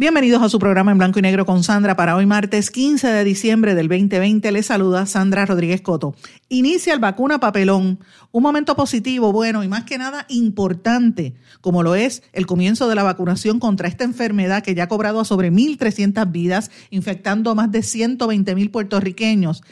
Bienvenidos a su programa en blanco y negro con Sandra para hoy martes 15 de diciembre del 2020. Les saluda Sandra Rodríguez Coto. Inicia el vacuna papelón, un momento positivo, bueno y más que nada importante, como lo es el comienzo de la vacunación contra esta enfermedad que ya ha cobrado a sobre 1.300 vidas, infectando a más de 120.000 puertorriqueños.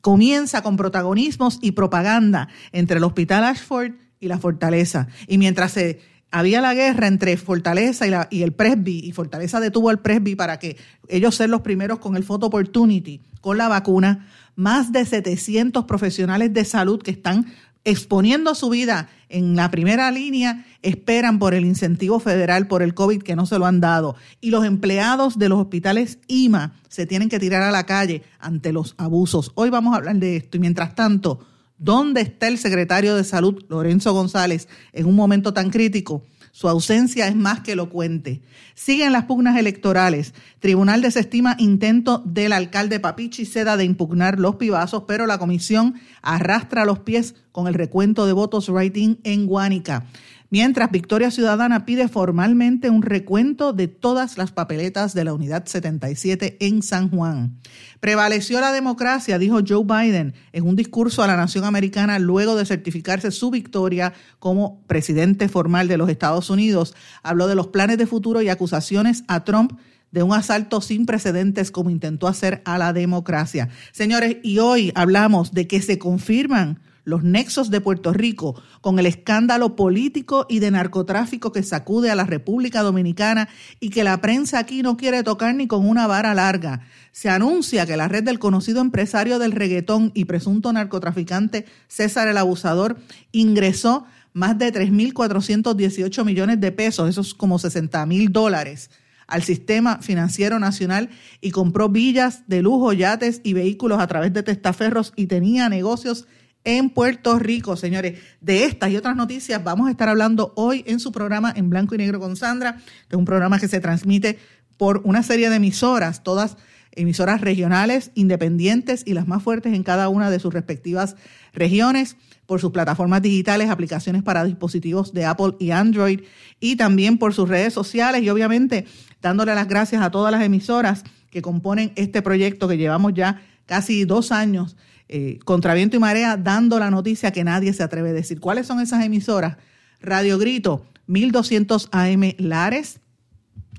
Comienza con protagonismos y propaganda entre el Hospital Ashford y la Fortaleza. Y mientras se había la guerra entre Fortaleza y, la, y el Presby, y Fortaleza detuvo al Presby para que ellos sean los primeros con el Photo Opportunity, con la vacuna. Más de 700 profesionales de salud que están exponiendo su vida en la primera línea esperan por el incentivo federal por el COVID que no se lo han dado. Y los empleados de los hospitales IMA se tienen que tirar a la calle ante los abusos. Hoy vamos a hablar de esto y mientras tanto ¿Dónde está el secretario de Salud, Lorenzo González, en un momento tan crítico? Su ausencia es más que elocuente. Siguen las pugnas electorales. Tribunal desestima intento del alcalde Papichi Seda de impugnar los pibazos, pero la comisión arrastra los pies con el recuento de votos writing en Guánica mientras Victoria Ciudadana pide formalmente un recuento de todas las papeletas de la Unidad 77 en San Juan. Prevaleció la democracia, dijo Joe Biden en un discurso a la nación americana luego de certificarse su victoria como presidente formal de los Estados Unidos. Habló de los planes de futuro y acusaciones a Trump de un asalto sin precedentes como intentó hacer a la democracia. Señores, y hoy hablamos de que se confirman los nexos de Puerto Rico con el escándalo político y de narcotráfico que sacude a la República Dominicana y que la prensa aquí no quiere tocar ni con una vara larga. Se anuncia que la red del conocido empresario del reggaetón y presunto narcotraficante César el Abusador ingresó más de 3.418 millones de pesos, eso es como 60 mil dólares al sistema financiero nacional y compró villas de lujo, yates y vehículos a través de testaferros y tenía negocios en Puerto Rico, señores. De estas y otras noticias vamos a estar hablando hoy en su programa en blanco y negro con Sandra, que es un programa que se transmite por una serie de emisoras, todas emisoras regionales, independientes y las más fuertes en cada una de sus respectivas regiones, por sus plataformas digitales, aplicaciones para dispositivos de Apple y Android y también por sus redes sociales y obviamente dándole las gracias a todas las emisoras que componen este proyecto que llevamos ya casi dos años eh, contra viento y marea, dando la noticia que nadie se atreve a decir. ¿Cuáles son esas emisoras? Radio Grito, 1200 AM Lares,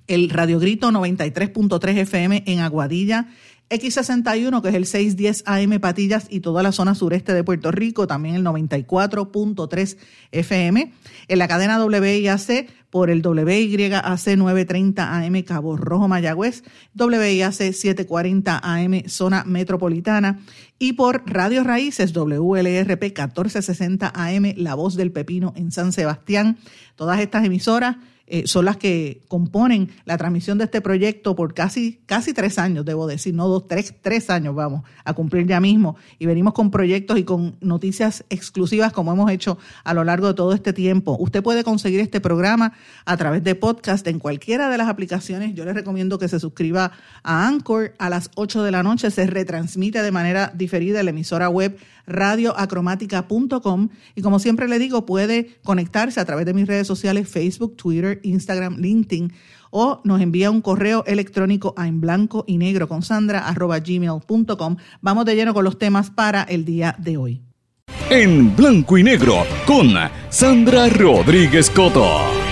el Radio Grito 93.3 FM en Aguadilla, X61, que es el 610 AM Patillas y toda la zona sureste de Puerto Rico, también el 94.3 FM. En la cadena WIAC por el WYAC 930 AM Cabo Rojo Mayagüez, WIAC 740 AM Zona Metropolitana y por Radio Raíces WLRP 1460 AM La Voz del Pepino en San Sebastián. Todas estas emisoras eh, son las que componen la transmisión de este proyecto por casi, casi tres años, debo decir, no dos, tres, tres años vamos a cumplir ya mismo. Y venimos con proyectos y con noticias exclusivas como hemos hecho a lo largo de todo este tiempo. Usted puede conseguir este programa a través de podcast en cualquiera de las aplicaciones. Yo les recomiendo que se suscriba a Anchor a las 8 de la noche. Se retransmite de manera diferida en la emisora web radioacromática.com y como siempre le digo, puede conectarse a través de mis redes sociales Facebook, Twitter, Instagram, LinkedIn o nos envía un correo electrónico a en blanco y negro con sandra arroba gmail.com. Vamos de lleno con los temas para el día de hoy. En blanco y negro con Sandra Rodríguez Coto.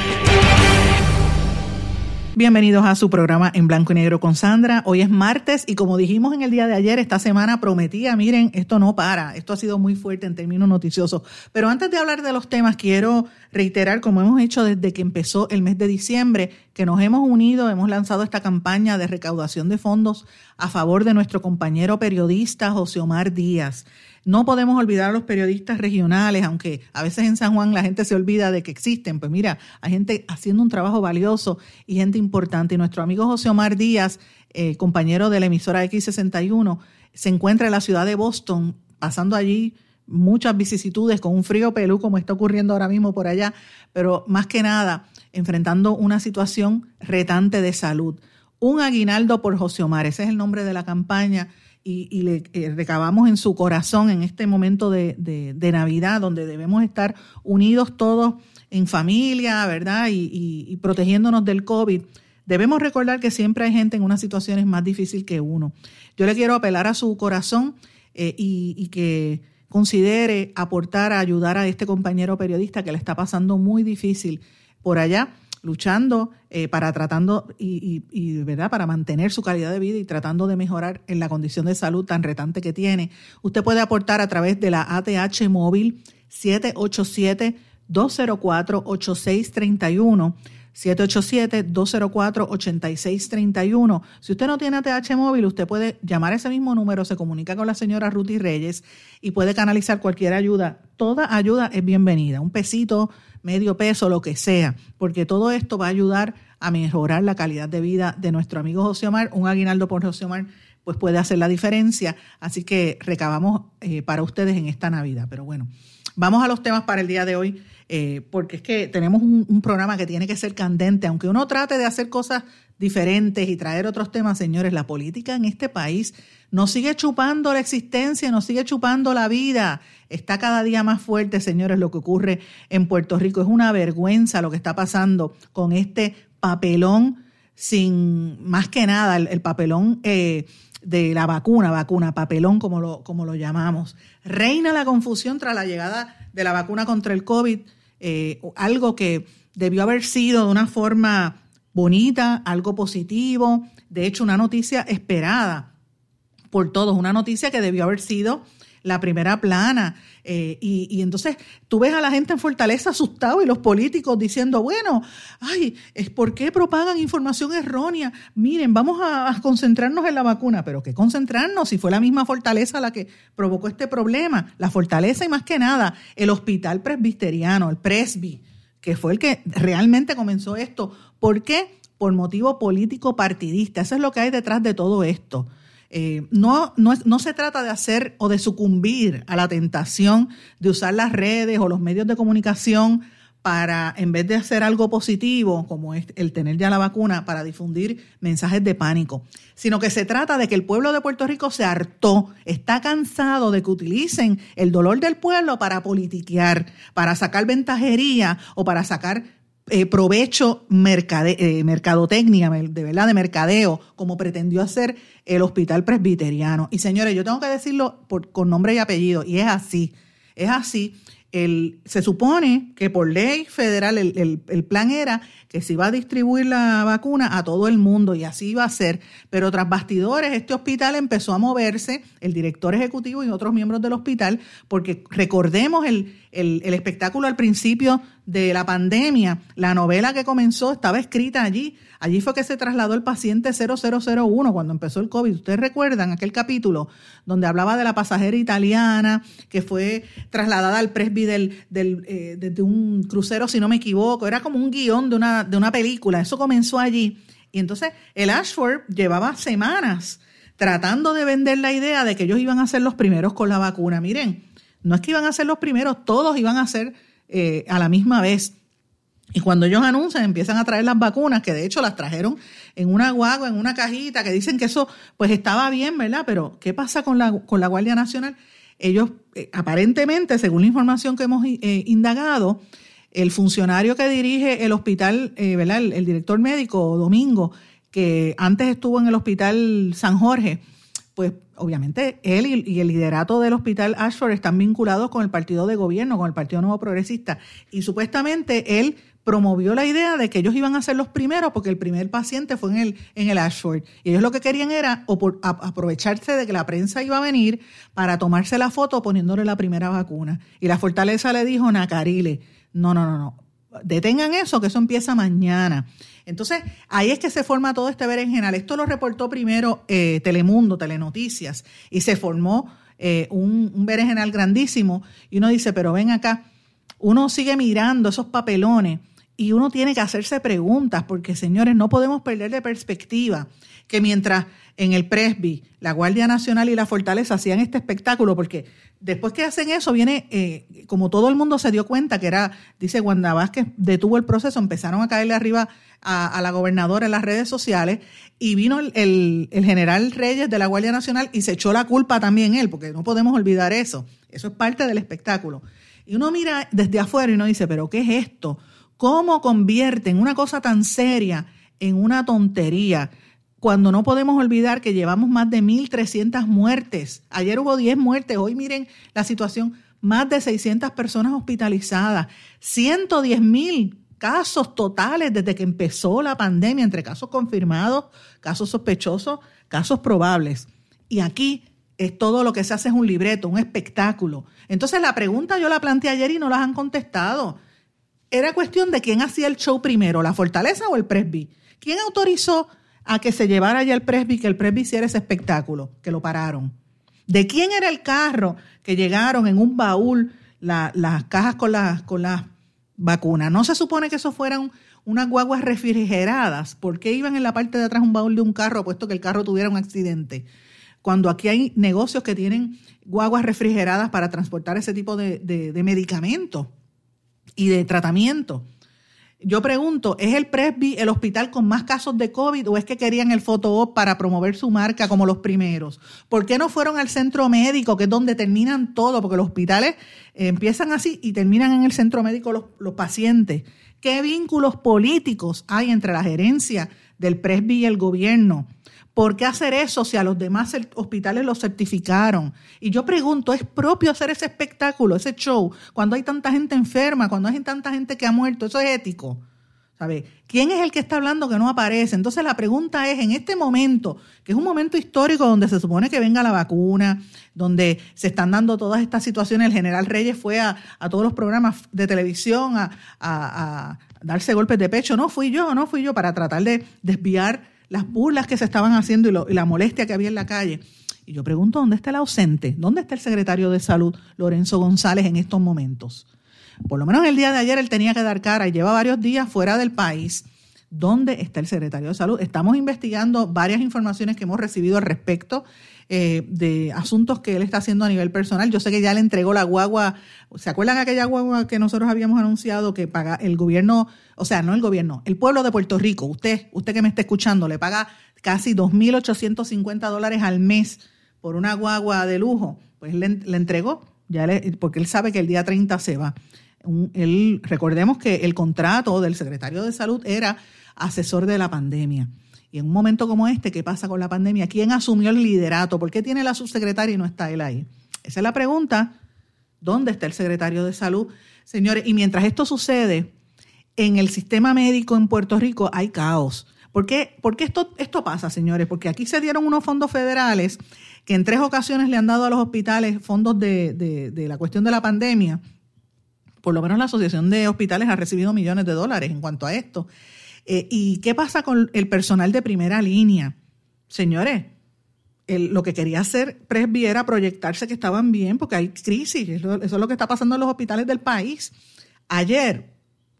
Bienvenidos a su programa en blanco y negro con Sandra. Hoy es martes y como dijimos en el día de ayer, esta semana prometía, miren, esto no para, esto ha sido muy fuerte en términos noticiosos. Pero antes de hablar de los temas, quiero reiterar, como hemos hecho desde que empezó el mes de diciembre, que nos hemos unido, hemos lanzado esta campaña de recaudación de fondos a favor de nuestro compañero periodista José Omar Díaz. No podemos olvidar a los periodistas regionales, aunque a veces en San Juan la gente se olvida de que existen. Pues mira, hay gente haciendo un trabajo valioso y gente importante. Y nuestro amigo José Omar Díaz, eh, compañero de la emisora X61, se encuentra en la ciudad de Boston, pasando allí muchas vicisitudes con un frío pelú como está ocurriendo ahora mismo por allá, pero más que nada enfrentando una situación retante de salud. Un aguinaldo por José Omar, ese es el nombre de la campaña y, le eh, recabamos en su corazón en este momento de, Navidad, donde debemos estar unidos todos en familia, ¿verdad? Y, protegiéndonos del COVID. Debemos recordar que siempre hay gente en unas situaciones más difíciles que uno. Yo le quiero apelar a su corazón eh, y, que considere aportar, a ayudar a este compañero periodista que le está pasando muy difícil por allá luchando eh, para tratando y, verdad para mantener su calidad de vida y tratando de mejorar en la condición de salud tan retante que tiene. Usted puede aportar a través de la ATH móvil 787 204 8631 787-204-8631. Si usted no tiene ATH móvil, usted puede llamar a ese mismo número, se comunica con la señora Ruti Reyes y puede canalizar cualquier ayuda. Toda ayuda es bienvenida, un pesito, medio peso, lo que sea, porque todo esto va a ayudar a mejorar la calidad de vida de nuestro amigo José Omar. Un aguinaldo por José Omar pues puede hacer la diferencia. Así que recabamos eh, para ustedes en esta Navidad. Pero bueno, vamos a los temas para el día de hoy. Eh, porque es que tenemos un, programa que tiene que ser candente, aunque uno trate de hacer cosas diferentes y traer otros temas, señores, la política en este país nos sigue chupando la existencia, nos sigue chupando la vida. Está cada día más fuerte, señores, lo que ocurre en Puerto Rico. Es una vergüenza lo que está pasando con este papelón sin, más que nada, el, papelón eh, de la vacuna, vacuna, papelón como lo, como lo llamamos. Reina la confusión tras la llegada de la vacuna contra el COVID, eh, algo que debió haber sido de una forma bonita, algo positivo, de hecho una noticia esperada por todos, una noticia que debió haber sido la primera plana. Eh, y, entonces tú ves a la gente en Fortaleza asustado y los políticos diciendo, bueno, ay, ¿por qué propagan información errónea? Miren, vamos a, concentrarnos en la vacuna, pero ¿qué concentrarnos si fue la misma Fortaleza la que provocó este problema? La Fortaleza y más que nada el hospital presbiteriano, el presbi, que fue el que realmente comenzó esto. ¿Por qué? Por motivo político partidista. Eso es lo que hay detrás de todo esto. Eh, no, no, no, se trata de hacer o de sucumbir a la tentación de usar las redes o los medios de comunicación para, en vez de hacer algo positivo, como es el tener ya la vacuna, para difundir mensajes de pánico, sino que se trata de que el pueblo de Puerto Rico se hartó, está cansado de que utilicen el dolor del pueblo para politiquear, para sacar ventajería o para sacar eh, provecho mercade, eh, mercadotecnia, de verdad, de mercadeo, como pretendió hacer el hospital presbiteriano. Y señores, yo tengo que decirlo con nombre y apellido, y es así, es así. El, se supone que por ley federal el, el, plan era que se iba a distribuir la vacuna a todo el mundo y así iba a ser, pero tras bastidores este hospital empezó a moverse, el director ejecutivo y otros miembros del hospital, porque recordemos el, el, espectáculo al principio de la pandemia, la novela que comenzó estaba escrita allí. Allí fue que se trasladó el paciente 0001 cuando empezó el COVID. Ustedes recuerdan aquel capítulo donde hablaba de la pasajera italiana que fue trasladada al presby del, del, eh, de un crucero, si no me equivoco. Era como un guion de una, de una película. Eso comenzó allí. Y entonces el Ashford llevaba semanas tratando de vender la idea de que ellos iban a ser los primeros con la vacuna. Miren, no es que iban a ser los primeros, todos iban a ser eh, a la misma vez. Y cuando ellos anuncian, empiezan a traer las vacunas, que de hecho las trajeron en una guagua, en una cajita, que dicen que eso pues estaba bien, ¿verdad? Pero ¿qué pasa con la, con la Guardia Nacional? Ellos, eh, aparentemente, según la información que hemos eh, indagado, el funcionario que dirige el hospital, ¿verdad? el, director médico, Domingo, que antes estuvo en el hospital San Jorge, pues obviamente él y, el liderato del hospital Ashford están vinculados con el partido de gobierno, con el Partido Nuevo Progresista. Y supuestamente él promovió la idea de que ellos iban a ser los primeros porque el primer paciente fue en el, en el Ashford. Y ellos lo que querían era aprovecharse de que la prensa iba a venir para tomarse la foto poniéndole la primera vacuna. Y la fortaleza le dijo, Nacarile, no, no, no, no, detengan eso, que eso empieza mañana. Entonces, ahí es que se forma todo este berenjenal. Esto lo reportó primero eh, Telemundo, Telenoticias, y se formó eh, un, un berenjenal grandísimo y uno dice, pero ven acá, uno sigue mirando esos papelones y uno tiene que hacerse preguntas, porque señores, no podemos perder de perspectiva que mientras en el Presby, la Guardia Nacional y la Fortaleza hacían este espectáculo, porque después que hacen eso, viene, eh, como todo el mundo se dio cuenta que era, dice Wanda Vázquez, detuvo el proceso, empezaron a caerle arriba a, la gobernadora en las redes sociales, y vino el, el general Reyes de la Guardia Nacional y se echó la culpa también él, porque no podemos olvidar eso. Eso es parte del espectáculo. Y uno mira desde afuera y uno dice, pero ¿qué es esto? ¿Cómo convierten una cosa tan seria en una tontería? Cuando no podemos olvidar que llevamos más de 1.300 muertes. Ayer hubo 10 muertes, hoy miren la situación, más de 600 personas hospitalizadas, 110 mil casos totales desde que empezó la pandemia, entre casos confirmados, casos sospechosos, casos probables. Y aquí es todo lo que se hace es un libreto, un espectáculo. Entonces la pregunta yo la planteé ayer y no las han contestado era cuestión de quién hacía el show primero, la fortaleza o el presby. ¿Quién autorizó a que se llevara allá el presby, que el presby hiciera ese espectáculo, que lo pararon? ¿De quién era el carro que llegaron en un baúl las cajas con las con vacunas? No se supone que eso fueran unas guaguas refrigeradas. ¿Por qué iban en la parte de atrás un baúl de un carro, puesto que el carro tuviera un accidente? Cuando aquí hay negocios que tienen guaguas refrigeradas para transportar ese tipo de, de medicamentos y de tratamiento. Yo pregunto, ¿es el Presby el hospital con más casos de COVID o es que querían el op para promover su marca como los primeros? ¿Por qué no fueron al centro médico, que es donde terminan todo? Porque los hospitales empiezan así y terminan en el centro médico los, los pacientes. ¿Qué vínculos políticos hay entre la gerencia del Presby y el gobierno? ¿Por qué hacer eso si a los demás hospitales lo certificaron? Y yo pregunto, ¿es propio hacer ese espectáculo, ese show, cuando hay tanta gente enferma, cuando hay tanta gente que ha muerto? ¿Eso es ético? ¿Sabe? ¿Quién es el que está hablando que no aparece? Entonces la pregunta es, en este momento, que es un momento histórico donde se supone que venga la vacuna, donde se están dando todas estas situaciones, el general Reyes fue a, todos los programas de televisión a, a darse golpes de pecho, no fui yo, no fui yo, para tratar de desviar las burlas que se estaban haciendo y, la molestia que había en la calle. Y yo pregunto, ¿dónde está el ausente? ¿Dónde está el secretario de Salud, Lorenzo González, en estos momentos? Por lo menos el día de ayer él tenía que dar cara y lleva varios días fuera del país. ¿Dónde está el secretario de Salud? Estamos investigando varias informaciones que hemos recibido al respecto. Eh, de asuntos que él está haciendo a nivel personal. Yo sé que ya le entregó la guagua, ¿se acuerdan aquella guagua que nosotros habíamos anunciado que paga el gobierno, o sea, no el gobierno, el pueblo de Puerto Rico, usted, usted que me está escuchando, le paga casi 2.850 dólares al mes por una guagua de lujo? Pues le, le entregó, ya porque él sabe que el día 30 se va. él, recordemos que el contrato del secretario de salud era asesor de la pandemia. Y en un momento como este, ¿qué pasa con la pandemia? ¿Quién asumió el liderato? ¿Por qué tiene la subsecretaria y no está él ahí? Esa es la pregunta. ¿Dónde está el secretario de salud? Señores, y mientras esto sucede, en el sistema médico en Puerto Rico hay caos. ¿Por qué, esto, esto pasa, señores? Porque aquí se dieron unos fondos federales que en tres ocasiones le han dado a los hospitales fondos de la cuestión de la pandemia. Por lo menos la Asociación de Hospitales ha recibido millones de dólares en cuanto a esto. Eh, ¿Y qué pasa con el personal de primera línea? Señores, lo que quería hacer Presby era proyectarse que estaban bien porque hay crisis. Eso, eso, es lo que está pasando en los hospitales del país. Ayer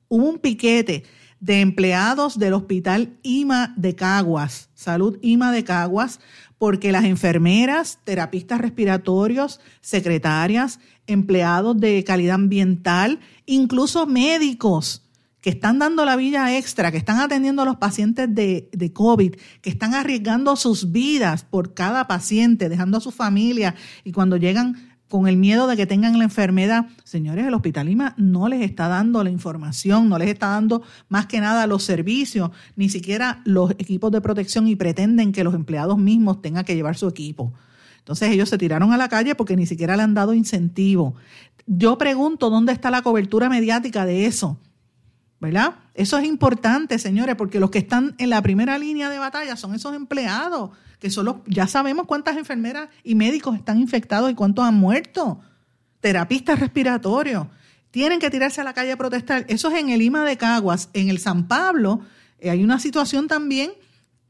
hubo un piquete de empleados del hospital IMA de Caguas, Salud IMA de Caguas, porque las enfermeras, terapistas respiratorios, secretarias, empleados de calidad ambiental, incluso médicos, que están dando la vida extra, que están atendiendo a los pacientes de, de, COVID, que están arriesgando sus vidas por cada paciente, dejando a su familia y cuando llegan con el miedo de que tengan la enfermedad, señores, el Hospital Lima no les está dando la información, no les está dando más que nada los servicios, ni siquiera los equipos de protección y pretenden que los empleados mismos tengan que llevar su equipo. Entonces ellos se tiraron a la calle porque ni siquiera le han dado incentivo. Yo pregunto dónde está la cobertura mediática de eso. ¿Verdad? Eso es importante, señores, porque los que están en la primera línea de batalla son esos empleados, que son ya sabemos cuántas enfermeras y médicos están infectados y cuántos han muerto. Terapistas respiratorios. Tienen que tirarse a la calle a protestar. Eso es en el Lima de Caguas. En el San Pablo eh, hay una situación también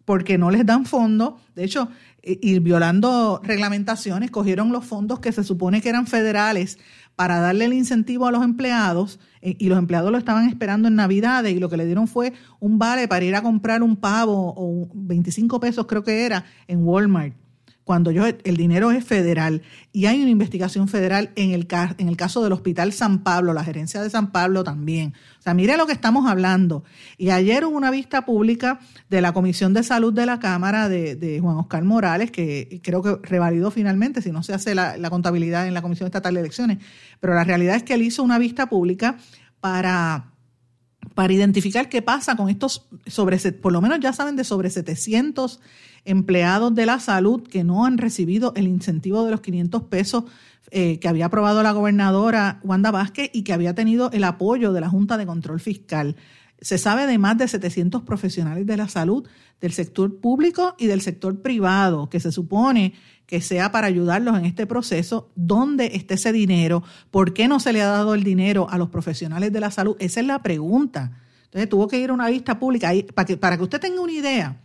porque no les dan fondo. De hecho, y violando reglamentaciones, cogieron los fondos que se supone que eran federales para darle el incentivo a los empleados eh, y los empleados lo estaban esperando en Navidades y lo que le dieron fue un vale para ir a comprar un pavo o 25 pesos creo que era en Walmart cuando yo, el dinero es federal y hay una investigación federal en el, en el caso del Hospital San Pablo, la gerencia de San Pablo también. O sea, mire lo que estamos hablando. Y ayer hubo una vista pública de la Comisión de Salud de la Cámara de, Juan Oscar Morales, que creo que revalidó finalmente, si no se hace la, la contabilidad en la Comisión Estatal de Elecciones, pero la realidad es que él hizo una vista pública para para identificar qué pasa con estos sobre, por lo menos ya saben de sobre 700 empleados de la salud que no han recibido el incentivo de los 500 pesos eh, que había aprobado la gobernadora Wanda Vázquez y que había tenido el apoyo de la Junta de Control Fiscal. Se sabe de más de 700 profesionales de la salud del sector público y del sector privado, que se supone que sea para ayudarlos en este proceso. ¿Dónde está ese dinero? ¿Por qué no se le ha dado el dinero a los profesionales de la salud? Esa es la pregunta. Entonces tuvo que ir a una vista pública para que, para que usted tenga una idea.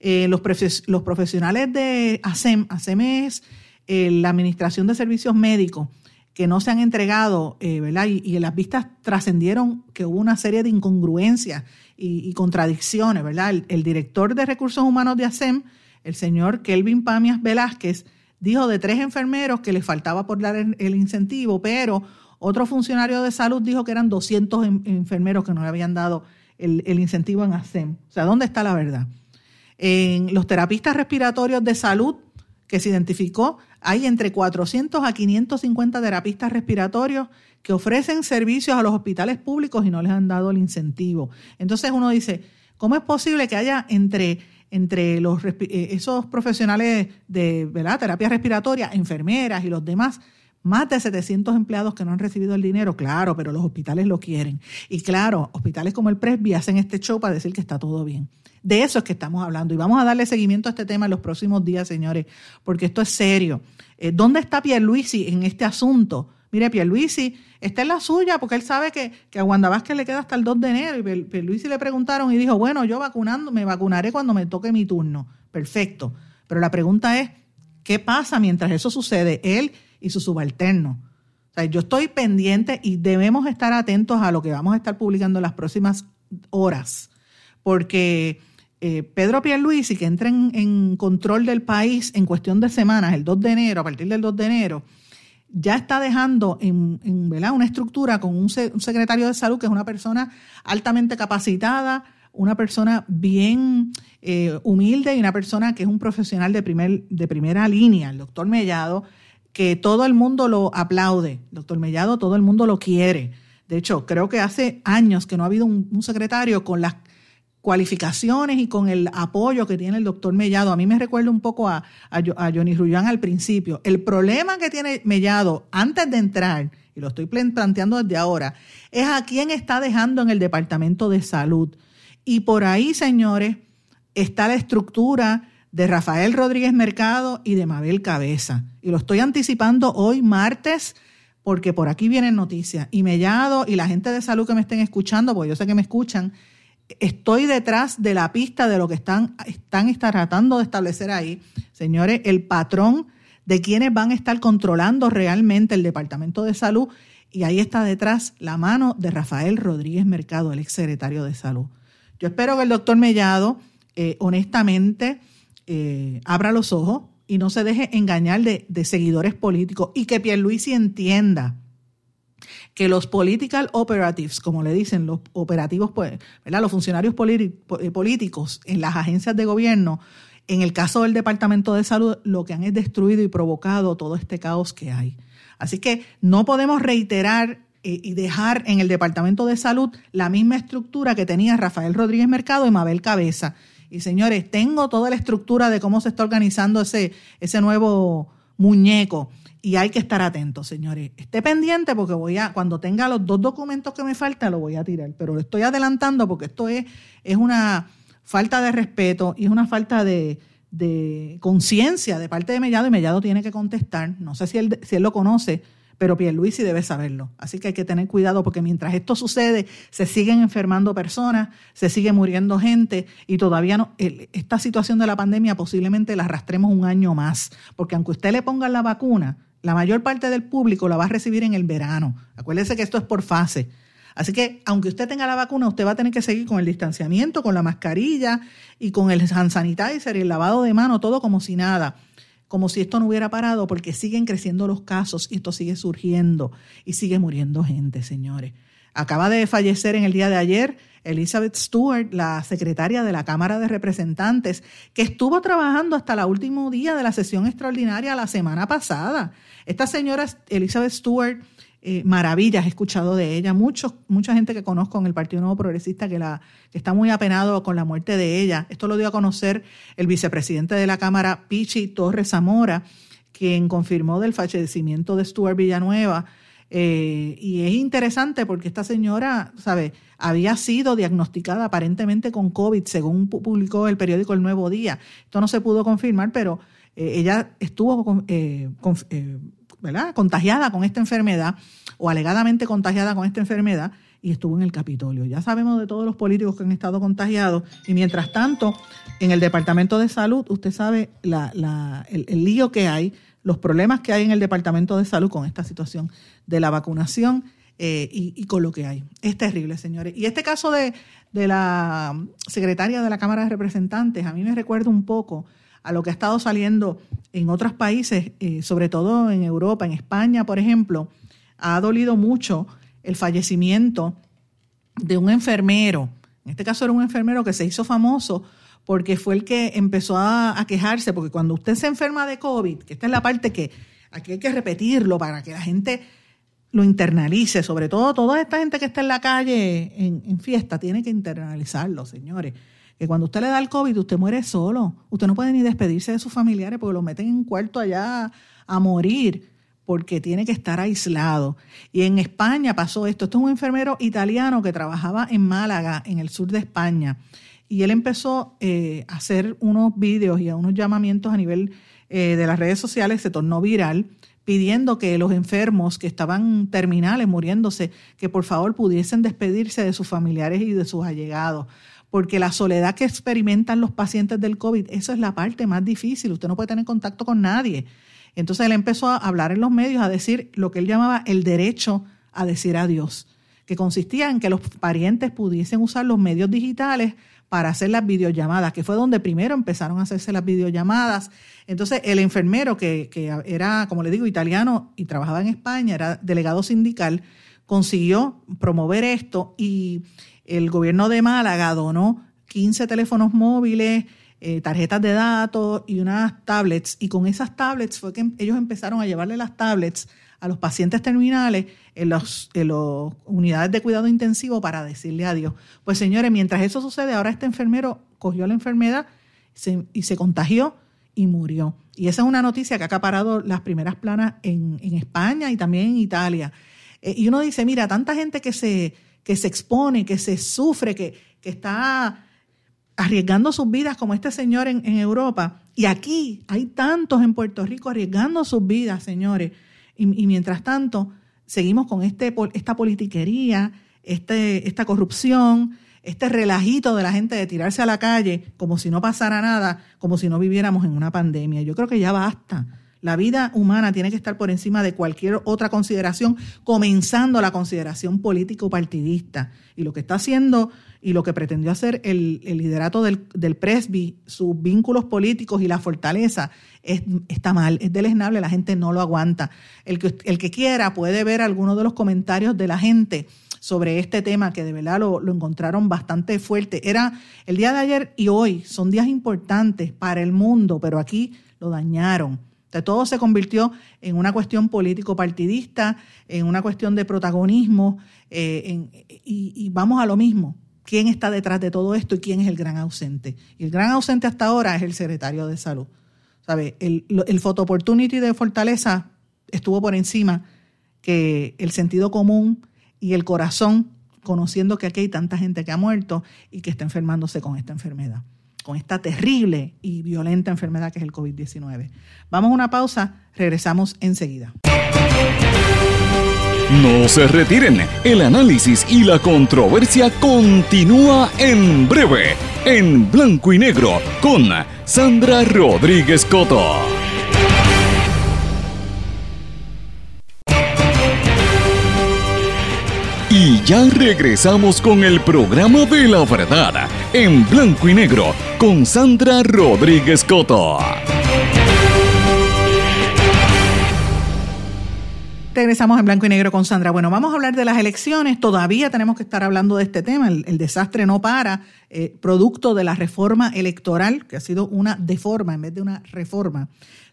Eh, los, profesionales de ASEM, ASEM es eh, la Administración de Servicios Médicos, que no se han entregado, eh, ¿verdad? Y, en las vistas trascendieron que hubo una serie de incongruencias y, contradicciones, ¿verdad? El, director de Recursos Humanos de ASEM, el señor Kelvin Pamias Velázquez, dijo de tres enfermeros que les faltaba por dar el, incentivo, pero otro funcionario de salud dijo que eran 200 enfermeros que no le habían dado el, el incentivo en ASEM. O sea, ¿dónde está la verdad? En los terapistas respiratorios de salud que se identificó, hay entre 400 a 550 terapistas respiratorios que ofrecen servicios a los hospitales públicos y no les han dado el incentivo. Entonces uno dice, ¿cómo es posible que haya entre, entre los, eh, esos profesionales de ¿verdad? terapia respiratoria, enfermeras y los demás, más de 700 empleados que no han recibido el dinero, claro, pero los hospitales lo quieren. Y claro, hospitales como el Presby hacen este show para decir que está todo bien. De eso es que estamos hablando y vamos a darle seguimiento a este tema en los próximos días, señores, porque esto es serio. Eh, ¿Dónde está Pierluisi en este asunto? Mire, Pierluisi está en la suya porque él sabe que, que a Wanda Vázquez le queda hasta el 2 de enero y Pierluisi le preguntaron y dijo, bueno, yo vacunando, me vacunaré cuando me toque mi turno. Perfecto. Pero la pregunta es, ¿qué pasa mientras eso sucede? Él y su subalterno. O sea, yo estoy pendiente y debemos estar atentos a lo que vamos a estar publicando en las próximas horas, porque eh, Pedro Pierluisi, que entra en, control del país en cuestión de semanas, el 2 de enero, a partir del 2 de enero, ya está dejando en, una estructura con un, secretario de salud que es una persona altamente capacitada, una persona bien eh, humilde y una persona que es un profesional de, primer, de primera línea, el doctor Mellado, que todo el mundo lo aplaude. Doctor Mellado, todo el mundo lo quiere. De hecho, creo que hace años que no ha habido un, secretario con las cualificaciones y con el apoyo que tiene el doctor Mellado. A mí me recuerda un poco a, a, Johnny Rullán al principio. El problema que tiene Mellado antes de entrar, y lo estoy planteando desde ahora, es a quién está dejando en el Departamento de Salud. Y por ahí, señores, está la estructura de Rafael Rodríguez Mercado y de Mabel Cabeza. Y lo estoy anticipando hoy martes porque por aquí vienen noticias. Y Mellado y la gente de salud que me estén escuchando, porque yo sé que me escuchan, estoy detrás de la pista de lo que están, están tratando de establecer ahí. Señores, el patrón de quienes van a estar controlando realmente el Departamento de Salud. Y ahí está detrás la mano de Rafael Rodríguez Mercado, el exsecretario de Salud. Yo espero que el doctor Mellado, eh, honestamente, eh, abra los ojos y no se deje engañar de, seguidores políticos y que Pierluisi entienda que los political operatives, como le dicen los operativos, pues, los funcionarios eh, políticos en las agencias de gobierno, en el caso del Departamento de Salud, lo que han es destruido y provocado todo este caos que hay. Así que no podemos reiterar eh, y dejar en el Departamento de Salud la misma estructura que tenía Rafael Rodríguez Mercado y Mabel Cabeza y señores, tengo toda la estructura de cómo se está organizando ese, ese nuevo muñeco. Y hay que estar atentos, señores. Esté pendiente porque voy a, cuando tenga los dos documentos que me faltan, lo voy a tirar. Pero lo estoy adelantando porque esto es, es una falta de respeto y es una falta de, conciencia de parte de Mellado y Mellado tiene que contestar. No sé si él, si él lo conoce, pero Pierluisi debe saberlo. Así que hay que tener cuidado porque mientras esto sucede, se siguen enfermando personas, se sigue muriendo gente y todavía no, esta situación de la pandemia posiblemente la arrastremos un año más, porque aunque usted le ponga la vacuna, la mayor parte del público la va a recibir en el verano. Acuérdese que esto es por fase. Así que, aunque usted tenga la vacuna, usted va a tener que seguir con el distanciamiento, con la mascarilla y con el hand sanitizer y el lavado de mano, todo como si nada como si esto no hubiera parado, porque siguen creciendo los casos y esto sigue surgiendo y sigue muriendo gente, señores. Acaba de fallecer en el día de ayer Elizabeth Stewart, la secretaria de la Cámara de Representantes, que estuvo trabajando hasta el último día de la sesión extraordinaria la semana pasada. Esta señora Elizabeth Stewart eh, maravillas he escuchado de ella. Muchos, mucha gente que conozco en el Partido Nuevo Progresista que, la, que está muy apenado con la muerte de ella. Esto lo dio a conocer el vicepresidente de la Cámara, Pichi Torres Zamora, quien confirmó del fallecimiento de Stuart Villanueva. Eh, y es interesante porque esta señora, ¿sabe? Había sido diagnosticada aparentemente con COVID, según publicó el periódico El Nuevo Día. Esto no se pudo confirmar, pero eh, ella estuvo ¿verdad? contagiada con esta enfermedad o alegadamente contagiada con esta enfermedad y estuvo en el Capitolio. Ya sabemos de todos los políticos que han estado contagiados y mientras tanto, en el Departamento de Salud, usted sabe el, lío que hay, los problemas que hay en el Departamento de Salud con esta situación de la vacunación eh, y, con lo que hay. Es terrible, señores. Y este caso de, de la secretaria de la Cámara de Representantes, a mí me recuerda un poco a lo que ha estado saliendo en otros países, eh, sobre todo en Europa, en España, por ejemplo, ha dolido mucho el fallecimiento de un enfermero. En este caso era un enfermero que se hizo famoso porque fue el que empezó a, quejarse, porque cuando usted se enferma de COVID, que esta es la parte que aquí hay que repetirlo para que la gente lo internalice, sobre todo toda esta gente que está en la calle en, en fiesta, tiene que internalizarlo, señores que cuando usted le da el COVID, usted muere solo. Usted no puede ni despedirse de sus familiares porque lo meten en un cuarto allá a morir porque tiene que estar aislado. Y en España pasó esto. Esto es un enfermero italiano que trabajaba en Málaga, en el sur de España. Y él empezó eh, a hacer unos vídeos y a unos llamamientos a nivel eh, de las redes sociales, se tornó viral, pidiendo que los enfermos que estaban terminales, muriéndose, que por favor pudiesen despedirse de sus familiares y de sus allegados porque la soledad que experimentan los pacientes del COVID, eso es la parte más difícil, usted no puede tener contacto con nadie. Entonces él empezó a hablar en los medios, a decir lo que él llamaba el derecho a decir adiós, que consistía en que los parientes pudiesen usar los medios digitales para hacer las videollamadas, que fue donde primero empezaron a hacerse las videollamadas. Entonces el enfermero, que, que era, como le digo, italiano y trabajaba en España, era delegado sindical, consiguió promover esto y el gobierno de Málaga donó 15 teléfonos móviles, eh, tarjetas de datos y unas tablets. Y con esas tablets fue que ellos empezaron a llevarle las tablets a los pacientes terminales en las unidades de cuidado intensivo para decirle adiós. Pues señores, mientras eso sucede, ahora este enfermero cogió la enfermedad y se contagió y murió. Y esa es una noticia que ha acaparado las primeras planas en, España y también en Italia. Eh, y uno dice, mira, tanta gente que se que se expone, que se sufre, que, que está arriesgando sus vidas como este señor en, Europa. Y aquí hay tantos en Puerto Rico arriesgando sus vidas, señores. Y, mientras tanto, seguimos con este, esta politiquería, este, esta corrupción, este relajito de la gente de tirarse a la calle como si no pasara nada, como si no viviéramos en una pandemia. Yo creo que ya basta. La vida humana tiene que estar por encima de cualquier otra consideración, comenzando la consideración político-partidista. Y lo que está haciendo y lo que pretendió hacer el, liderato del, del, presby, sus vínculos políticos y la fortaleza, es, está mal, es deleznable, la gente no lo aguanta. El que, el que quiera puede ver algunos de los comentarios de la gente sobre este tema que de verdad lo, lo, encontraron bastante fuerte. Era el día de ayer y hoy, son días importantes para el mundo, pero aquí lo dañaron todo se convirtió en una cuestión político-partidista, en una cuestión de protagonismo, eh, y, vamos a lo mismo. ¿Quién está detrás de todo esto y quién es el gran ausente? Y el gran ausente hasta ahora es el secretario de Salud. ¿Sabe? El, el photo opportunity de Fortaleza estuvo por encima que el sentido común y el corazón, conociendo que aquí hay tanta gente que ha muerto y que está enfermándose con esta enfermedad con esta terrible y violenta enfermedad que es el COVID-19. Vamos a una pausa, regresamos enseguida. No se retiren, el análisis y la controversia continúa en breve, en blanco y negro, con Sandra Rodríguez Coto. Y ya regresamos con el programa de la verdad, en blanco y negro, con Sandra Rodríguez Coto. Regresamos en blanco y negro con Sandra. Bueno, vamos a hablar de las elecciones. Todavía tenemos que estar hablando de este tema. El, desastre no para, eh, producto de la reforma electoral, que ha sido una deforma en vez de una reforma.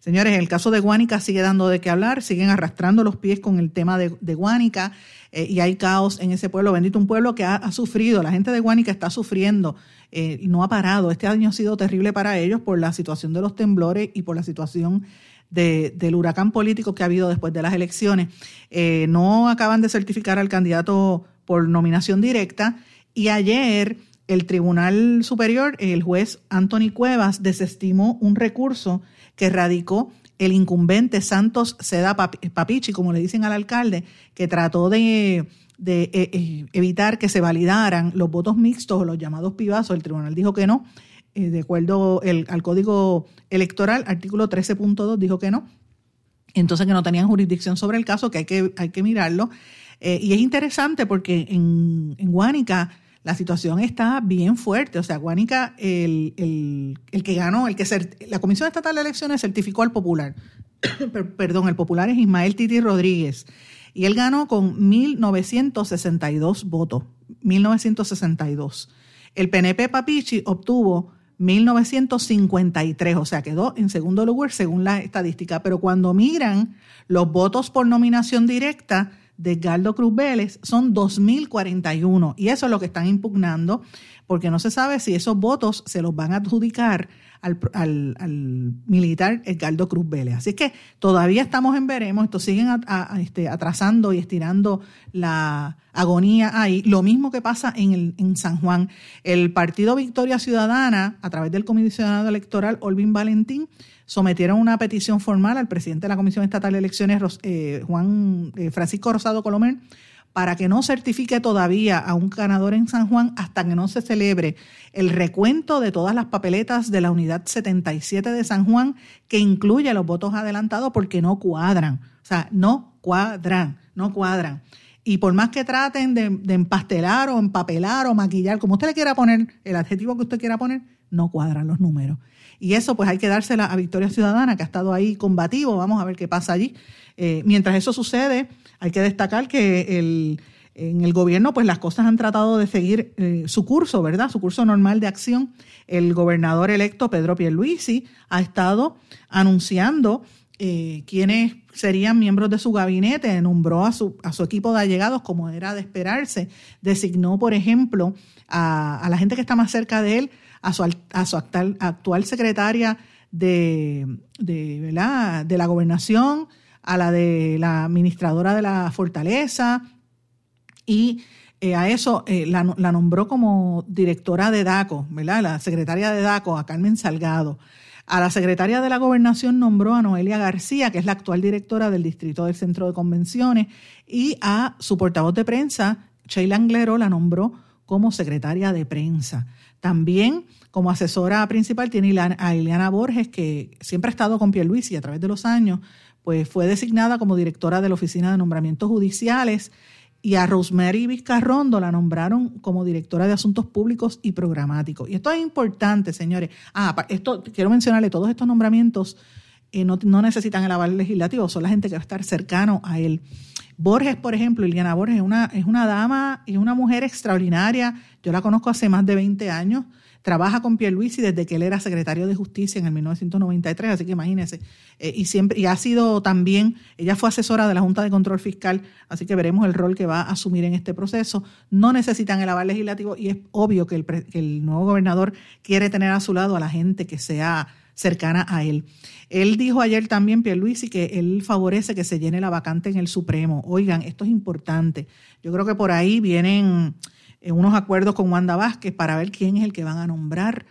Señores, el caso de Guánica sigue dando de qué hablar, siguen arrastrando los pies con el tema de, Guánica eh, y hay caos en ese pueblo. Bendito, un pueblo que ha, sufrido, la gente de Guánica está sufriendo eh, y no ha parado. Este año ha sido terrible para ellos por la situación de los temblores y por la situación del huracán político que ha habido después de las elecciones. Eh, no acaban de certificar al candidato por nominación directa y ayer el Tribunal Superior, el juez Anthony Cuevas, desestimó un recurso que radicó el incumbente Santos Seda Papichi, como le dicen al alcalde, que trató de, eh, eh, evitar que se validaran los votos mixtos o los llamados pibazos. El tribunal dijo que no eh, de acuerdo al Código Electoral, artículo 13.2 dijo que no. Entonces que no tenían jurisdicción sobre el caso, que hay que, hay que mirarlo. Y es interesante porque en, en la situación está bien fuerte. O sea, Guánica, el, que ganó, el que la Comisión Estatal de Elecciones certificó al popular. Perdón, el popular es Ismael Titi Rodríguez. Y él ganó con 1.962 votos. 1.962. El PNP Papichi obtuvo 1953, o sea, quedó en segundo lugar según la estadística. Pero cuando miran los votos por nominación directa de Galdo Cruz Vélez, son 2.041. Y eso es lo que están impugnando, porque no se sabe si esos votos se los van a adjudicar al, al, militar Edgardo Cruz Vélez. Así que todavía estamos en veremos, esto siguen este, atrasando y estirando la agonía ahí. Lo mismo que pasa en, el, en San Juan. El Partido Victoria Ciudadana, a través del comisionado electoral Olvin Valentín, sometieron una petición formal al presidente de la Comisión Estatal de Elecciones, eh, Juan eh, Francisco Rosado Colomer, para que no certifique todavía a un ganador en San Juan hasta que no se celebre el recuento de todas las papeletas de la unidad 77 de San Juan, que incluye los votos adelantados porque no cuadran. O sea, no cuadran, no cuadran. Y por más que traten de, empastelar o empapelar o maquillar, como usted le quiera poner, el adjetivo que usted quiera poner, no cuadran los números. Y eso pues hay que dársela a Victoria Ciudadana, que ha estado ahí combativo. Vamos a ver qué pasa allí. Eh, mientras eso sucede, hay que destacar que el, en el gobierno pues las cosas han tratado de seguir eh, su curso, ¿verdad? Su curso normal de acción. El gobernador electo Pedro Pierluisi ha estado anunciando eh, quiénes serían miembros de su gabinete, nombró a su, a su equipo de allegados como era de esperarse, designó, por ejemplo, a, la gente que está más cerca de él, a su, actual, actual secretaria de, la gobernación, a la de la administradora de la fortaleza y eh, a eso eh, la, nombró como directora de DACO, ¿verdad? La secretaria de DACO, a Carmen Salgado. A la secretaria de la gobernación nombró a Noelia García, que es la actual directora del Distrito del Centro de Convenciones, y a su portavoz de prensa, Sheila Anglero, la nombró como secretaria de prensa. También como asesora principal tiene a Ileana Borges, que siempre ha estado con y a través de los años, pues fue designada como directora de la Oficina de Nombramientos Judiciales y a Rosemary Vizcarrondo la nombraron como directora de Asuntos Públicos y Programáticos. Y esto es importante, señores. Ah, esto quiero mencionarle, todos estos nombramientos eh, no, necesitan el aval legislativo, son la gente que va a estar cercano a él. Borges, por ejemplo, Liliana Borges es una, es una dama y una mujer extraordinaria. Yo la conozco hace más de 20 años trabaja con Pierluisi desde que él era secretario de Justicia en el 1993, así que imagínense. Eh, y siempre y ha sido también, ella fue asesora de la Junta de Control Fiscal, así que veremos el rol que va a asumir en este proceso. No necesitan el aval legislativo y es obvio que el, que el nuevo gobernador quiere tener a su lado a la gente que sea cercana a él. Él dijo ayer también, Pierluisi, que él favorece que se llene la vacante en el Supremo. Oigan, esto es importante. Yo creo que por ahí vienen unos acuerdos con Wanda Vázquez para ver quién es el que van a nombrar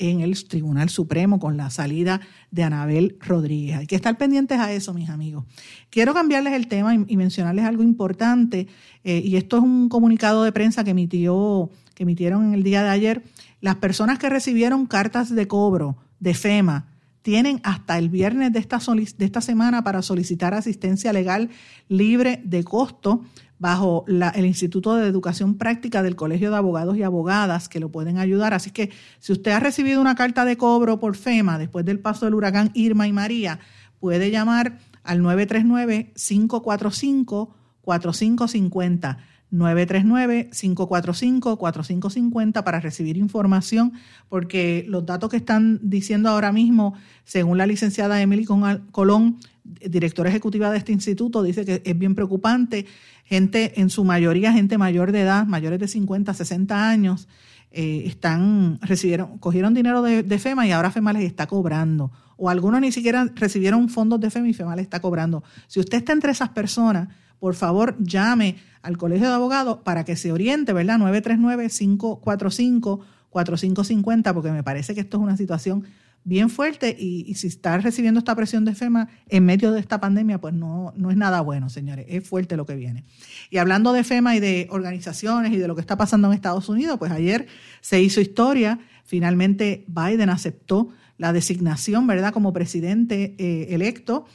en el Tribunal Supremo con la salida de Anabel Rodríguez. Hay que estar pendientes a eso, mis amigos. Quiero cambiarles el tema y, mencionarles algo importante, eh, y esto es un comunicado de prensa que emitió, que emitieron en el día de ayer. Las personas que recibieron cartas de cobro de FEMA tienen hasta el viernes de esta, de esta semana para solicitar asistencia legal libre de costo bajo el Instituto de Educación Práctica del Colegio de Abogados y Abogadas que lo pueden ayudar. Así que si usted ha recibido una carta de cobro por FEMA después del paso del huracán Irma y María, puede llamar al 939-545-4550. 939-545-4550 para recibir información, porque los datos que están diciendo ahora mismo, según la licenciada Emily Colón, directora ejecutiva de este instituto, dice que es bien preocupante. Gente, en su mayoría, gente mayor de edad, mayores de 50, 60 años, eh, están, recibieron, cogieron dinero de, de, FEMA y ahora FEMA les está cobrando. O algunos ni siquiera recibieron fondos de FEMA y FEMA les está cobrando. Si usted está entre esas personas, por favor llame al Colegio de Abogados para que se oriente, ¿verdad? 939-545-4550, porque me parece que esto es una situación bien fuerte y, si está recibiendo esta presión de FEMA en medio de esta pandemia, pues no, no es nada bueno, señores, es fuerte lo que viene. Y hablando de FEMA y de organizaciones y de lo que está pasando en Estados Unidos, pues ayer se hizo historia, finalmente Biden aceptó la designación, ¿verdad?, como presidente eh, electo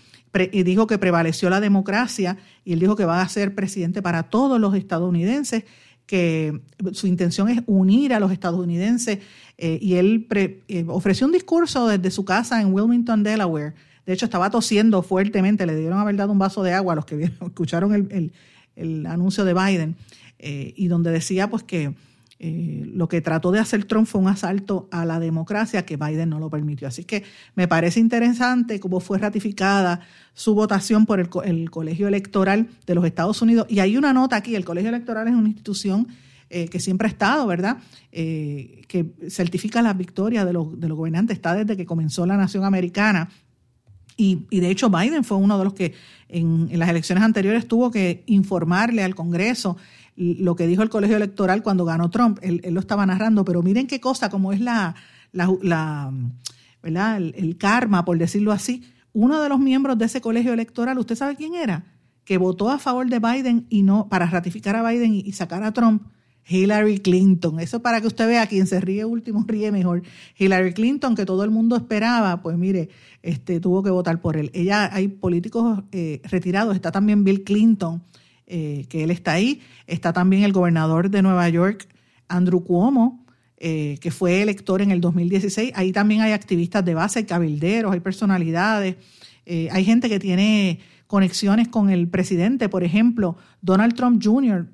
y dijo que prevaleció la democracia y él dijo que va a ser presidente para todos los estadounidenses, que su intención es unir a los estadounidenses eh, y él eh, ofreció un discurso desde su casa en Wilmington, Delaware. De hecho, estaba tosiendo fuertemente, le dieron haber dado un vaso de agua a los que escucharon el, anuncio de Biden, eh, y donde decía pues que eh, lo que trató de hacer Trump fue un asalto a la democracia que Biden no lo permitió. Así que me parece interesante cómo fue ratificada su votación por el, Colegio Electoral de los Estados Unidos. Y hay una nota aquí, el Colegio Electoral es una institución eh, que siempre ha estado, ¿verdad? Eh, que certifica las victorias de los, de los gobernantes, está desde que comenzó la nación americana. Y, de hecho Biden fue uno de los que en las elecciones anteriores tuvo que informarle al Congreso lo que dijo el colegio electoral cuando ganó Trump. Él, lo estaba narrando, pero miren qué cosa, como es la, la, ¿verdad? El, karma, por decirlo así. Uno de los miembros de ese colegio electoral, ¿usted sabe quién era? Que votó a favor de Biden y no para ratificar a Biden y, sacar a Trump. Hillary Clinton. Eso para que usted vea, quien se ríe último ríe mejor. Hillary Clinton, que todo el mundo esperaba, pues mire, este, tuvo que votar por él. Ella, hay políticos eh, retirados, está también Bill Clinton, eh, que él está ahí. Está también el gobernador de Nueva York, Andrew Cuomo, eh, que fue elector en el 2016. Ahí también hay activistas de base, hay cabilderos, hay personalidades, eh, hay gente que tiene conexiones con el presidente. Por ejemplo, Donald Trump Jr.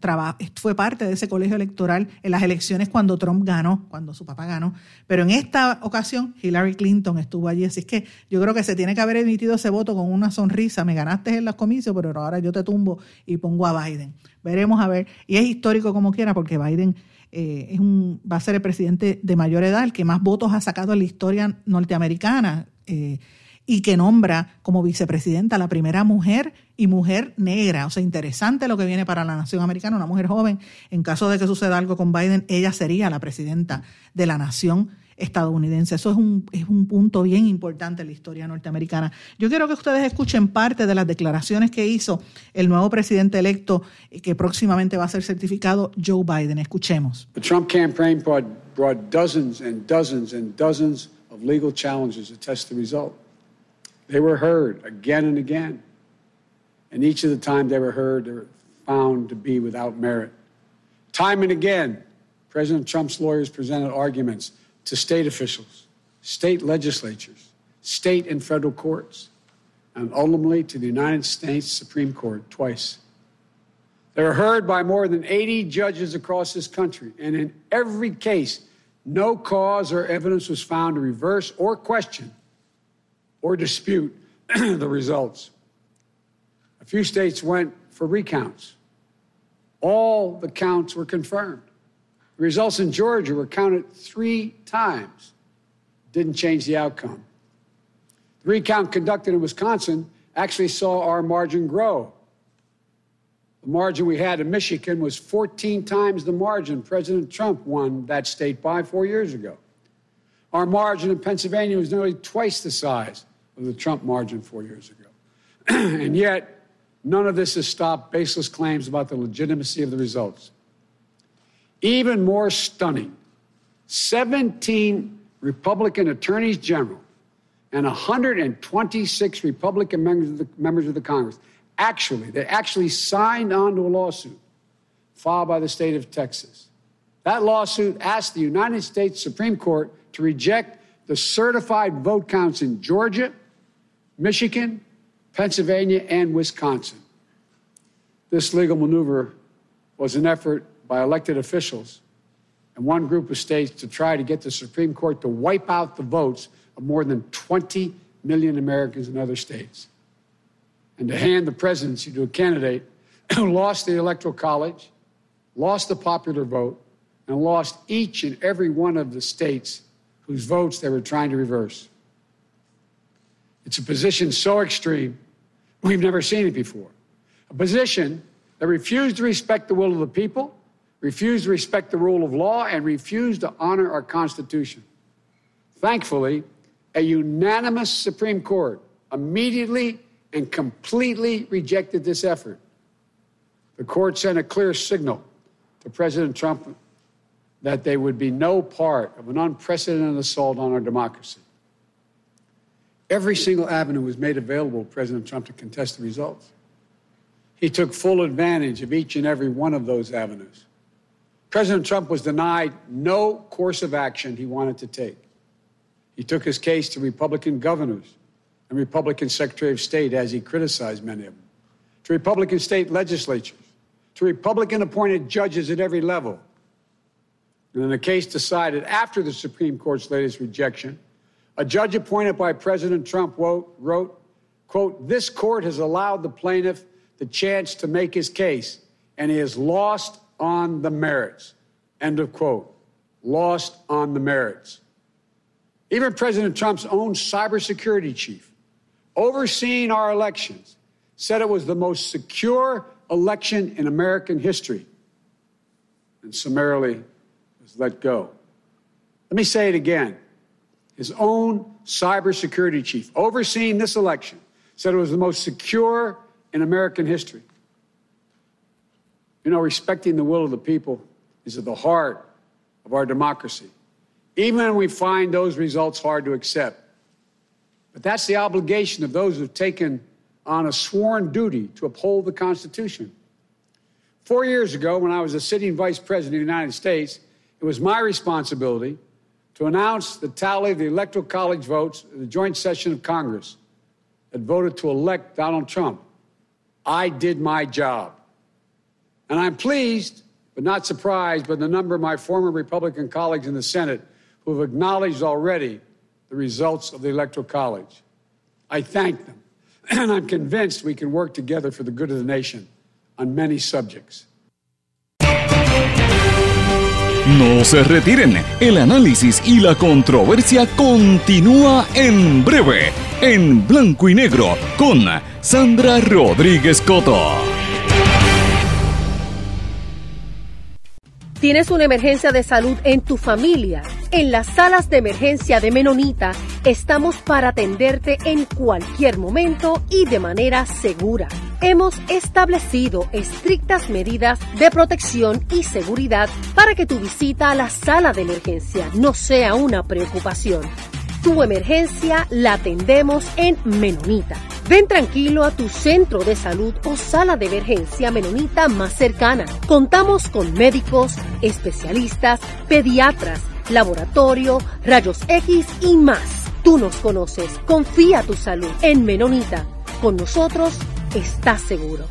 fue parte de ese colegio electoral en las elecciones cuando Trump ganó, cuando su papá ganó. Pero en esta ocasión Hillary Clinton estuvo allí. Así es que yo creo que se tiene que haber emitido ese voto con una sonrisa. Me ganaste en los comicios, pero ahora yo te tumbo y pongo a Biden. Veremos a ver. Y es histórico como quiera porque Biden... Eh, es un, va a ser el presidente de mayor edad, el que más votos ha sacado en la historia norteamericana. Eh, y que nombra como vicepresidenta la primera mujer y mujer negra. O sea, interesante lo que viene para la nación americana, una mujer joven. En caso de que suceda algo con Biden, ella sería la presidenta de la nación estadounidense. Eso es un, es un punto bien importante en la historia norteamericana. Yo quiero que ustedes escuchen parte de las declaraciones que hizo el nuevo presidente electo que próximamente va a ser certificado, Joe Biden. Escuchemos. The Trump campaign brought dozens and dozens and dozens of legal challenges to test the result. They were heard again and again. And each of the time they were heard, they were found to be without merit. Time and again, President Trump's lawyers presented arguments to state officials, state legislatures, state and federal courts, and ultimately to the United States Supreme Court twice. They were heard by more than 80 judges across this country, and in every case, no cause or evidence was found to reverse or question or dispute the results. A few states went for recounts. All the counts were confirmed. The results in Georgia were counted three times. Didn't change the outcome. The recount conducted in Wisconsin actually saw our margin grow. The margin we had in Michigan was 14 times the margin President Trump won that state by four years ago. Our margin in Pennsylvania was nearly twice the size of the Trump margin four years ago. and yet, none of this has stopped baseless claims about the legitimacy of the results. Even more stunning, 17 Republican attorneys general and 126 Republican members of the, members of the Congress actually, they actually signed on to a lawsuit filed by the state of Texas. That lawsuit asked the United States Supreme Court to reject the certified vote counts in Georgia, Michigan, Pennsylvania, and Wisconsin. This legal maneuver was an effort by elected officials and one group of states to try to get the Supreme Court to wipe out the votes of more than 20 million Americans in other states and to hand the presidency to a candidate who lost the Electoral College, lost the popular vote, and lost each and every one of the states whose votes they were trying to reverse. It's a position so extreme, we've never seen it before. A position that refused to respect the will of the people, refused to respect the rule of law, and refused to honor our Constitution. Thankfully, a unanimous Supreme Court immediately and completely rejected this effort. The court sent a clear signal to President Trump that they would be no part of an unprecedented assault on our democracy. Every single avenue was made available to President Trump to contest the results. He took full advantage of each and every one of those avenues. President Trump was denied no course of action he wanted to take. He took his case to Republican governors and Republican Secretary of State, as he criticized many of them, to Republican state legislatures, to Republican appointed judges at every level. And in the case decided after the Supreme Court's latest rejection, a judge appointed by President Trump wrote, wrote, quote, this court has allowed the plaintiff the chance to make his case, and he has lost on the merits. End of quote. Lost on the merits. Even President Trump's own cybersecurity chief, overseeing our elections, said it was the most secure election in American history and summarily was let go. Let me say it again. His own cybersecurity chief, overseeing this election, said it was the most secure in American history. You know, respecting the will of the people is at the heart of our democracy, even when we find those results hard to accept. But that's the obligation of those who've taken on a sworn duty to uphold the Constitution. Four years ago, when I was a sitting vice president of the United States, it was my responsibility to announce the tally of the Electoral College votes in the joint session of Congress that voted to elect Donald Trump. I did my job. And I'm pleased, but not surprised, by the number of my former Republican colleagues in the Senate who have acknowledged already the results of the Electoral College. I thank them, and I'm convinced we can work together for the good of the nation on many subjects. No se retiren, el análisis y la controversia continúa en breve, en blanco y negro, con Sandra Rodríguez Coto. ¿Tienes una emergencia de salud en tu familia? En las salas de emergencia de Menonita estamos para atenderte en cualquier momento y de manera segura. Hemos establecido estrictas medidas de protección y seguridad para que tu visita a la sala de emergencia no sea una preocupación. Tu emergencia la atendemos en Menonita. Ven tranquilo a tu centro de salud o sala de emergencia menonita más cercana. Contamos con médicos, especialistas, pediatras, laboratorio, rayos X y más. Tú nos conoces. Confía tu salud en Menonita. Con nosotros estás seguro.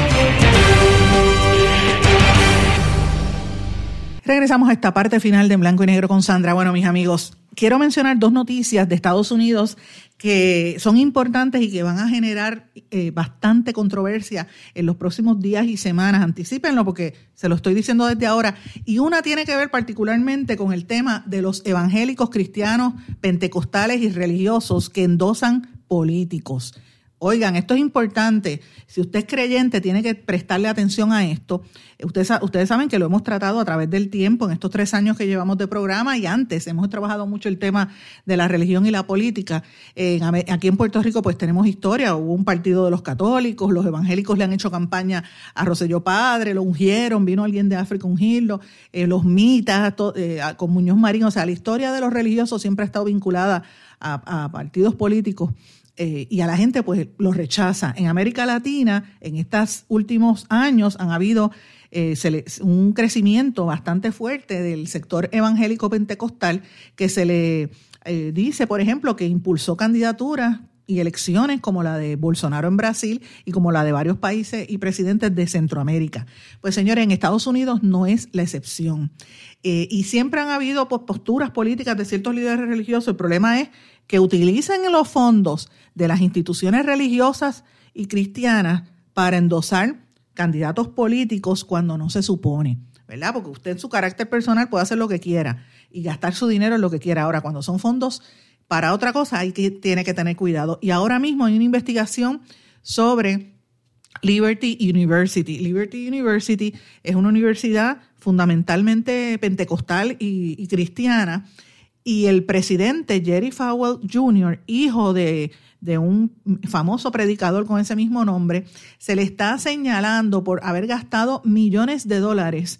Regresamos a esta parte final de en blanco y negro con Sandra. Bueno, mis amigos, quiero mencionar dos noticias de Estados Unidos que son importantes y que van a generar eh, bastante controversia en los próximos días y semanas. Anticípenlo porque se lo estoy diciendo desde ahora. Y una tiene que ver particularmente con el tema de los evangélicos cristianos, pentecostales y religiosos que endosan políticos. Oigan, esto es importante. Si usted es creyente, tiene que prestarle atención a esto. Ustedes, ustedes saben que lo hemos tratado a través del tiempo, en estos tres años que llevamos de programa y antes. Hemos trabajado mucho el tema de la religión y la política. aquí en Puerto Rico, pues tenemos historia. Hubo un partido de los católicos, los evangélicos le han hecho campaña a Roselló Padre, lo ungieron, vino alguien de África a ungirlo, eh, los mitas, eh, con Muñoz Marín. O sea, la historia de los religiosos siempre ha estado vinculada a partidos políticos. Eh, y a la gente pues lo rechaza. En América Latina, en estos últimos años han habido eh, un crecimiento bastante fuerte del sector evangélico pentecostal que se le eh, dice, por ejemplo, que impulsó candidaturas y elecciones como la de Bolsonaro en Brasil y como la de varios países y presidentes de Centroamérica. Pues señores, en Estados Unidos no es la excepción. y siempre han habido pues, posturas políticas de ciertos líderes religiosos. El problema es que utilizan los fondos de las instituciones religiosas y cristianas para endosar candidatos políticos cuando no se supone, ¿verdad? Porque usted en su carácter personal puede hacer lo que quiera y gastar su dinero en lo que quiera. Ahora, cuando son fondos para otra cosa, hay que, tiene que tener cuidado. Y ahora mismo hay una investigación sobre Liberty University. Liberty University es una universidad fundamentalmente pentecostal y cristiana y el presidente Jerry Falwell Jr., hijo de, un famoso predicador con ese mismo nombre, se le está señalando por haber gastado millones de dólares,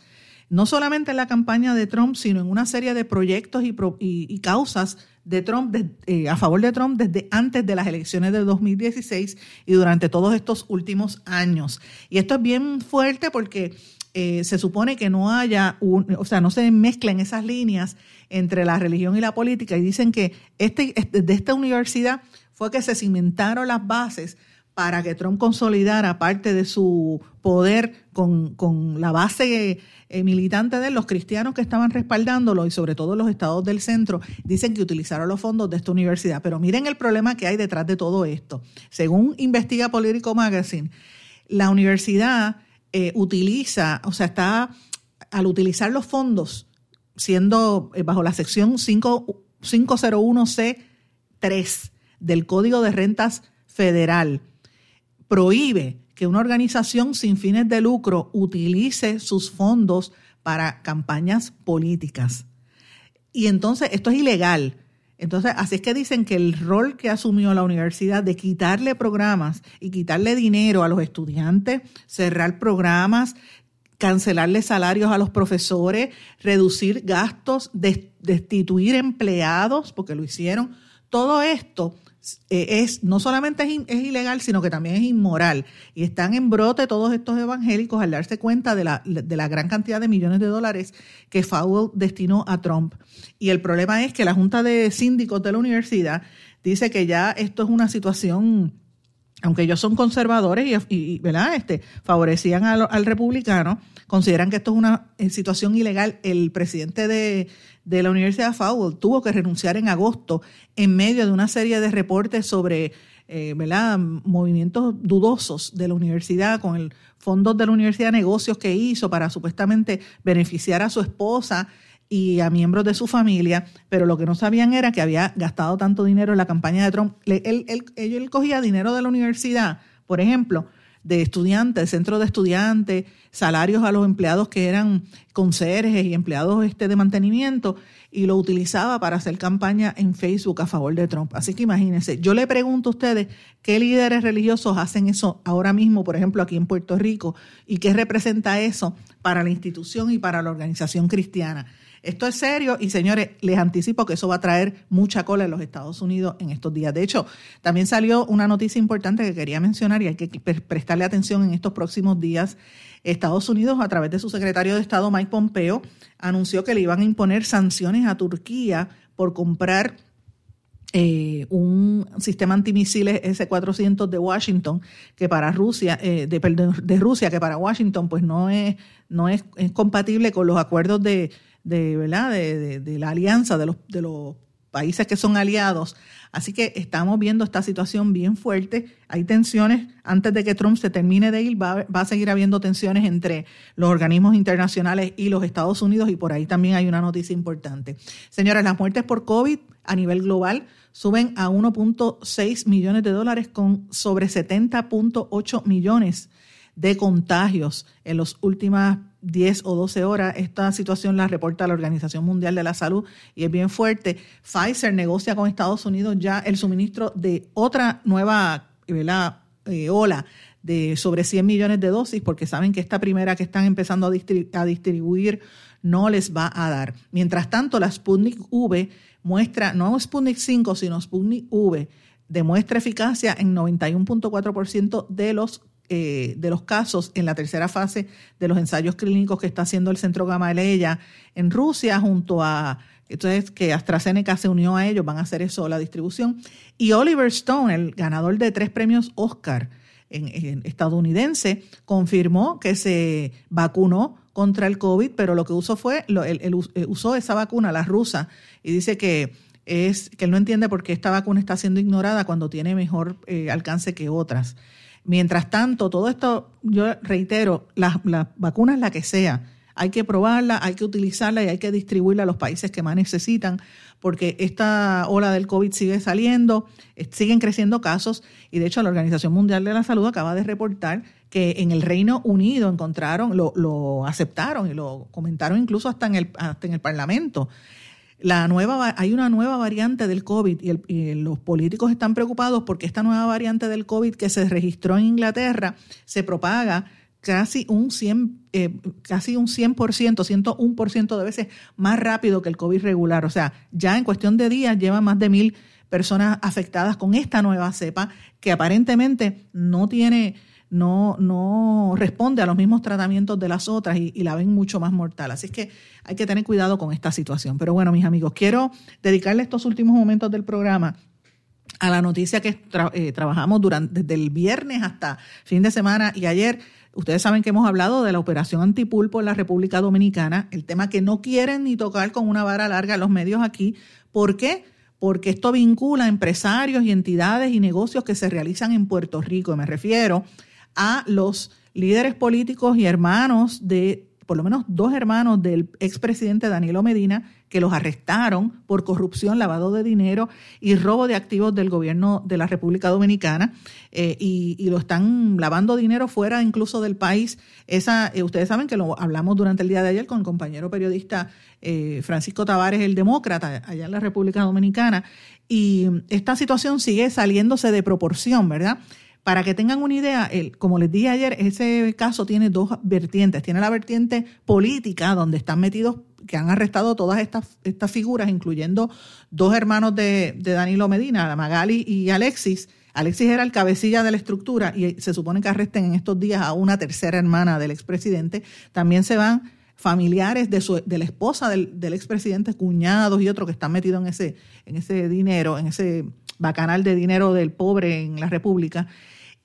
no solamente en la campaña de Trump, sino en una serie de proyectos y, causas de Trump, eh, a favor de Trump desde antes de las elecciones de 2016 y durante todos estos últimos años. Y esto es bien fuerte porque eh, se supone que no haya, o sea, no se mezclen esas líneas entre la religión y la política y dicen que este, este, de esta universidad fue que se cimentaron las bases para que Trump consolidara parte de su poder con, la base eh, militante de los cristianos que estaban respaldándolo y sobre todo los estados del centro, dicen que utilizaron los fondos de esta universidad. Pero miren el problema que hay detrás de todo esto. Según investiga Politico Magazine, la universidad eh, utiliza, o sea, está al utilizar los fondos siendo eh, bajo la sección 501C3 del Código de Rentas Federal, prohíbe que una organización sin fines de lucro utilice sus fondos para campañas políticas. Y entonces esto es ilegal. Entonces, así es que dicen que el rol que asumió la universidad de quitarle programas y quitarle dinero a los estudiantes, cerrar programas, cancelarle salarios a los profesores, reducir gastos, destituir empleados, porque lo hicieron. Todo esto eh, es no solamente es, ilegal, sino que también es inmoral. Y están en brote todos estos evangélicos al darse cuenta de la, de la gran cantidad de millones de dólares que Fowell destinó a Trump. Y el problema es que la Junta de Síndicos de la universidad dice que ya esto es una situación aunque ellos son conservadores y, ¿verdad? Este, favorecían al, republicano, consideran que esto es una eh, situación ilegal. El presidente de, la Universidad de Fowler tuvo que renunciar en agosto en medio de una serie de reportes sobre eh, ¿verdad? movimientos dudosos de la universidad con el fondo de la universidad, negocios que hizo para supuestamente beneficiar a su esposa y a miembros de su familia, pero lo que no sabían era que había gastado tanto dinero en la campaña de Trump. Él, él, él, cogía dinero de la universidad, por ejemplo, de estudiantes, centros de estudiantes, salarios a los empleados que eran conserjes y empleados este de mantenimiento y lo utilizaba para hacer campaña en Facebook a favor de Trump. Así que imagínense, yo le pregunto a ustedes qué líderes religiosos hacen eso ahora mismo, por ejemplo, aquí en Puerto Rico, y qué representa eso para la institución y para la organización cristiana. Esto es serio y señores, les anticipo que eso va a traer mucha cola en los Estados Unidos en estos días. De hecho, también salió una noticia importante que quería mencionar y hay que prestarle atención en estos próximos días. Estados Unidos, a través de su secretario de Estado, Mike Pompeo, anunció que le iban a imponer sanciones a Turquía por comprar eh, un sistema antimisiles S-400 de Washington, que para Rusia, eh, de, de, Rusia, que para Washington, pues no es, no es compatible con los acuerdos de, de, ¿verdad? De, de, la alianza de los, de los países que son aliados. Así que estamos viendo esta situación bien fuerte. Hay tensiones, antes de que Trump se termine de ir, va, va, a seguir habiendo tensiones entre los organismos internacionales y los Estados Unidos y por ahí también hay una noticia importante. Señores, las muertes por COVID a nivel global suben a 1.6 millones de dólares con sobre 70.8 millones de contagios en las últimas 10 o 12 horas. Esta situación la reporta la Organización Mundial de la Salud y es bien fuerte. Pfizer negocia con Estados Unidos ya el suministro de otra nueva eh, ola de sobre 100 millones de dosis porque saben que esta primera que están empezando a, distribuir no les va a dar. Mientras tanto, la Sputnik V muestra, no Sputnik 5, sino Sputnik V, demuestra eficacia en 91.4% de los eh, de los casos en la tercera fase de los ensayos clínicos que está haciendo el Centro Gamaleya en Rusia junto a entonces que AstraZeneca se unió a ellos, van a hacer eso la distribución. Y Oliver Stone, el ganador de tres premios Oscar en, estadounidense, confirmó que se vacunó contra el COVID, pero lo que usó fue, él, usó esa vacuna, la rusa, y dice que es que él no entiende por qué esta vacuna está siendo ignorada cuando tiene mejor eh, alcance que otras. Mientras tanto, todo esto, yo reitero, las la vacunas, la que sea, hay que probarla, hay que utilizarla y hay que distribuirla a los países que más necesitan, porque esta ola del COVID sigue saliendo, eh, siguen creciendo casos y de hecho la Organización Mundial de la Salud acaba de reportar que en el Reino Unido encontraron, lo, lo aceptaron y lo comentaron incluso hasta en el, hasta en el Parlamento, la nueva, hay una nueva variante del COVID y, los políticos están preocupados porque esta nueva variante del COVID que se registró en Inglaterra se propaga casi un 100, eh, casi un 100%, 101% de veces más rápido que el COVID regular. O sea, ya en cuestión de días lleva más de mil personas afectadas con esta nueva cepa que aparentemente no tiene no, no responde a los mismos tratamientos de las otras y, la ven mucho más mortal. Así es que hay que tener cuidado con esta situación. Pero bueno, mis amigos, quiero dedicarle estos últimos momentos del programa a la noticia que eh, trabajamos durante desde el viernes hasta fin de semana y ayer. Ustedes saben que hemos hablado de la operación antipulpo en la República Dominicana, el tema que no quieren ni tocar con una vara larga los medios aquí. ¿Por qué? Porque esto vincula a empresarios y entidades y negocios que se realizan en Puerto Rico. Me refiero a los líderes políticos y hermanos de, por lo menos dos hermanos del expresidente Danilo Medina, que los arrestaron por corrupción, lavado de dinero y robo de activos del gobierno de la República Dominicana eh, y, lo están lavando dinero fuera incluso del país. Esa, eh, ustedes saben que lo hablamos durante el día de ayer con el compañero periodista eh, Francisco Tavares, el demócrata, allá en la República Dominicana. Y esta situación sigue saliéndose de proporción, ¿verdad? Para que tengan una idea, el, como les dije ayer, ese caso tiene dos vertientes. Tiene la vertiente política, donde están metidos, que han arrestado todas estas, estas figuras, incluyendo dos hermanos de, de Danilo Medina, Magali y Alexis. Alexis era el cabecilla de la estructura y se supone que arresten en estos días a una tercera hermana del expresidente. También se van familiares de, su, de la esposa del, del expresidente, cuñados y otros que están metidos en ese, en ese dinero, en ese bacanal de dinero del pobre en la República.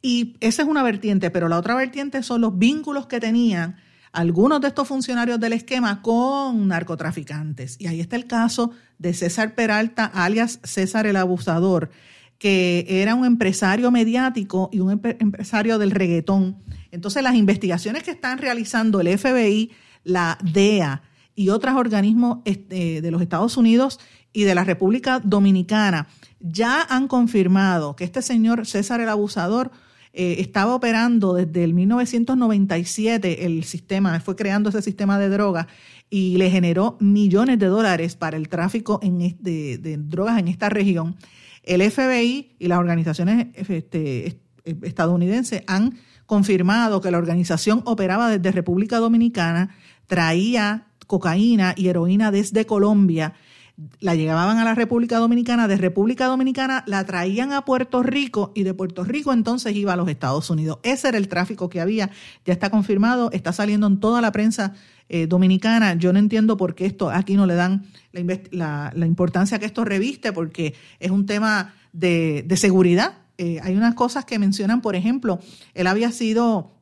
Y esa es una vertiente, pero la otra vertiente son los vínculos que tenían algunos de estos funcionarios del esquema con narcotraficantes. Y ahí está el caso de César Peralta, alias César el Abusador, que era un empresario mediático y un empresario del reggaetón. Entonces las investigaciones que están realizando el FBI, la DEA y otros organismos este, de los Estados Unidos y de la República Dominicana ya han confirmado que este señor César el Abusador eh, estaba operando desde el 1997 el sistema, fue creando ese sistema de drogas y le generó millones de dólares para el tráfico de, de, drogas en esta región. El FBI y las organizaciones este, estadounidenses han confirmado que la organización operaba desde República Dominicana, traía cocaína y heroína desde Colombia la llevaban a la República Dominicana, de República Dominicana la traían a Puerto Rico y de Puerto Rico entonces iba a los Estados Unidos. Ese era el tráfico que había, ya está confirmado, está saliendo en toda la prensa eh, dominicana. Yo no entiendo por qué esto aquí no le dan la, importancia que esto reviste, porque es un tema de, seguridad. Eh, hay unas cosas que mencionan, por ejemplo, él había sido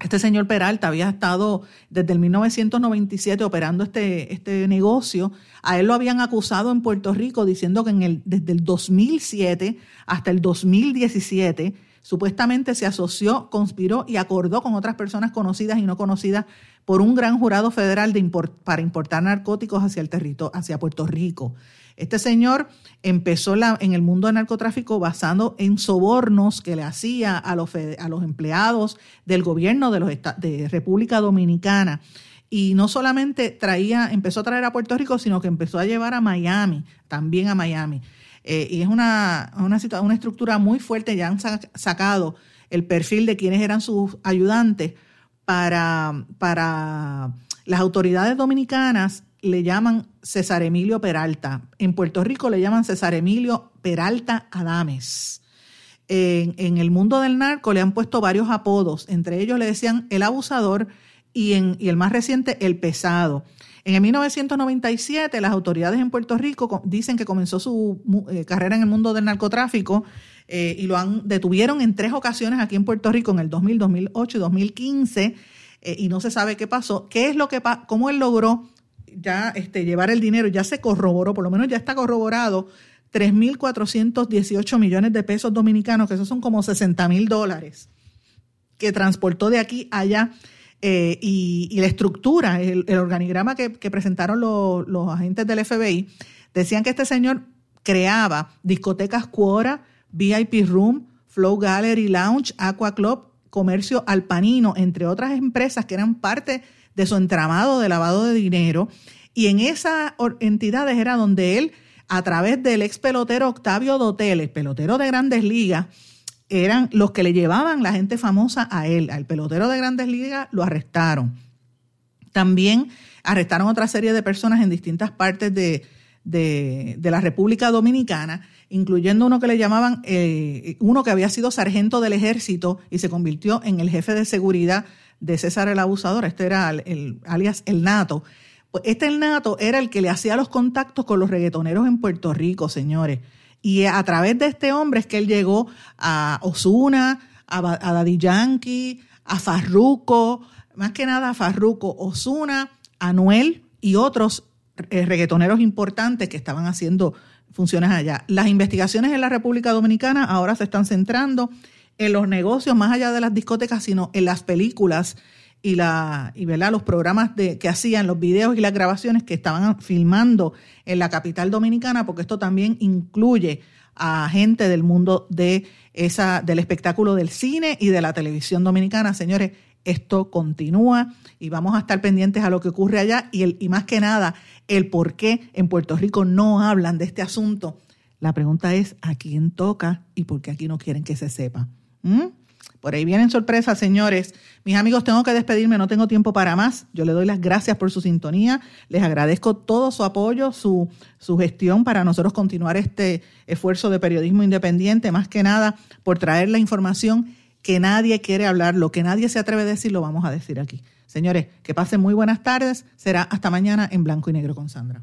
este señor Peralta había estado desde el 1997 operando este, este negocio. A él lo habían acusado en Puerto Rico diciendo que en el, desde el 2007 hasta el 2017 supuestamente se asoció, conspiró y acordó con otras personas conocidas y no conocidas por un gran jurado federal de para importar narcóticos hacia, el territorio, hacia Puerto Rico. Este señor empezó en el mundo del narcotráfico basado en sobornos que le hacía a los, a los empleados del gobierno de, los, de República Dominicana. Y no solamente traía, empezó a traer a Puerto Rico, sino que empezó a llevar a Miami, también a Miami. Eh, y es una, una, una estructura muy fuerte, ya han sacado el perfil de quienes eran sus ayudantes para, para las autoridades dominicanas le llaman César Emilio Peralta. En Puerto Rico le llaman César Emilio Peralta Adames. En, el mundo del narco le han puesto varios apodos, entre ellos le decían el abusador y, en, el más reciente el pesado. En el 1997 las autoridades en Puerto Rico dicen que comenzó su eh, carrera en el mundo del narcotráfico eh, y lo han detuvieron en tres ocasiones aquí en Puerto Rico en el 2000, 2008 y 2015 eh, y no se sabe qué pasó. ¿Qué es lo que cómo él logró ya este, llevar el dinero, ya se corroboró, por lo menos ya está corroborado, 3.418 millones de pesos dominicanos, que esos son como 60 mil dólares, que transportó de aquí allá. Eh, y, la estructura, el, organigrama que, presentaron los agentes del FBI, decían que este señor creaba discotecas Quora, VIP Room, Flow Gallery Lounge, Aqua Club, Comercio Alpanino, entre otras empresas que eran parte su entramado de lavado de dinero. Y en esas entidades era donde él, a través del ex pelotero Octavio Dotel, pelotero de grandes ligas, eran los que le llevaban la gente famosa a él. Al pelotero de grandes ligas lo arrestaron. También arrestaron otra serie de personas en distintas partes de, la República Dominicana, incluyendo uno que le llamaban, eh, uno que había sido sargento del ejército y se convirtió en el jefe de seguridad de César el Abusador, este era el, alias El Nato. Pues este El Nato era el que le hacía los contactos con los reggaetoneros en Puerto Rico, señores. Y a través de este hombre es que él llegó a Osuna, a, Daddy Yankee, a Farruco, más que nada a Farruco, Osuna, Anuel y otros eh, reggaetoneros importantes que estaban haciendo funciones allá. Las investigaciones en la República Dominicana ahora se están centrando en los negocios, más allá de las discotecas, sino en las películas y, la, y ¿verdad? los programas de, que hacían, los videos y las grabaciones que estaban filmando en la capital dominicana, porque esto también incluye a gente del mundo de esa, del espectáculo del cine y de la televisión dominicana. Señores, esto continúa y vamos a estar pendientes a lo que ocurre allá y, el, y más que nada el por qué en Puerto Rico no hablan de este asunto. La pregunta es, ¿a quién toca y por qué aquí no quieren que se sepa? ¿Mm? Por ahí vienen sorpresas, señores. Mis amigos, tengo que despedirme, no tengo tiempo para más. Yo le doy las gracias por su sintonía. Les agradezco todo su apoyo, su, su gestión para nosotros continuar este esfuerzo de periodismo independiente, más que nada por traer la información que nadie quiere hablar, lo que nadie se atreve a decir, lo vamos a decir aquí. Señores, que pasen muy buenas tardes. Será hasta mañana en blanco y negro con Sandra.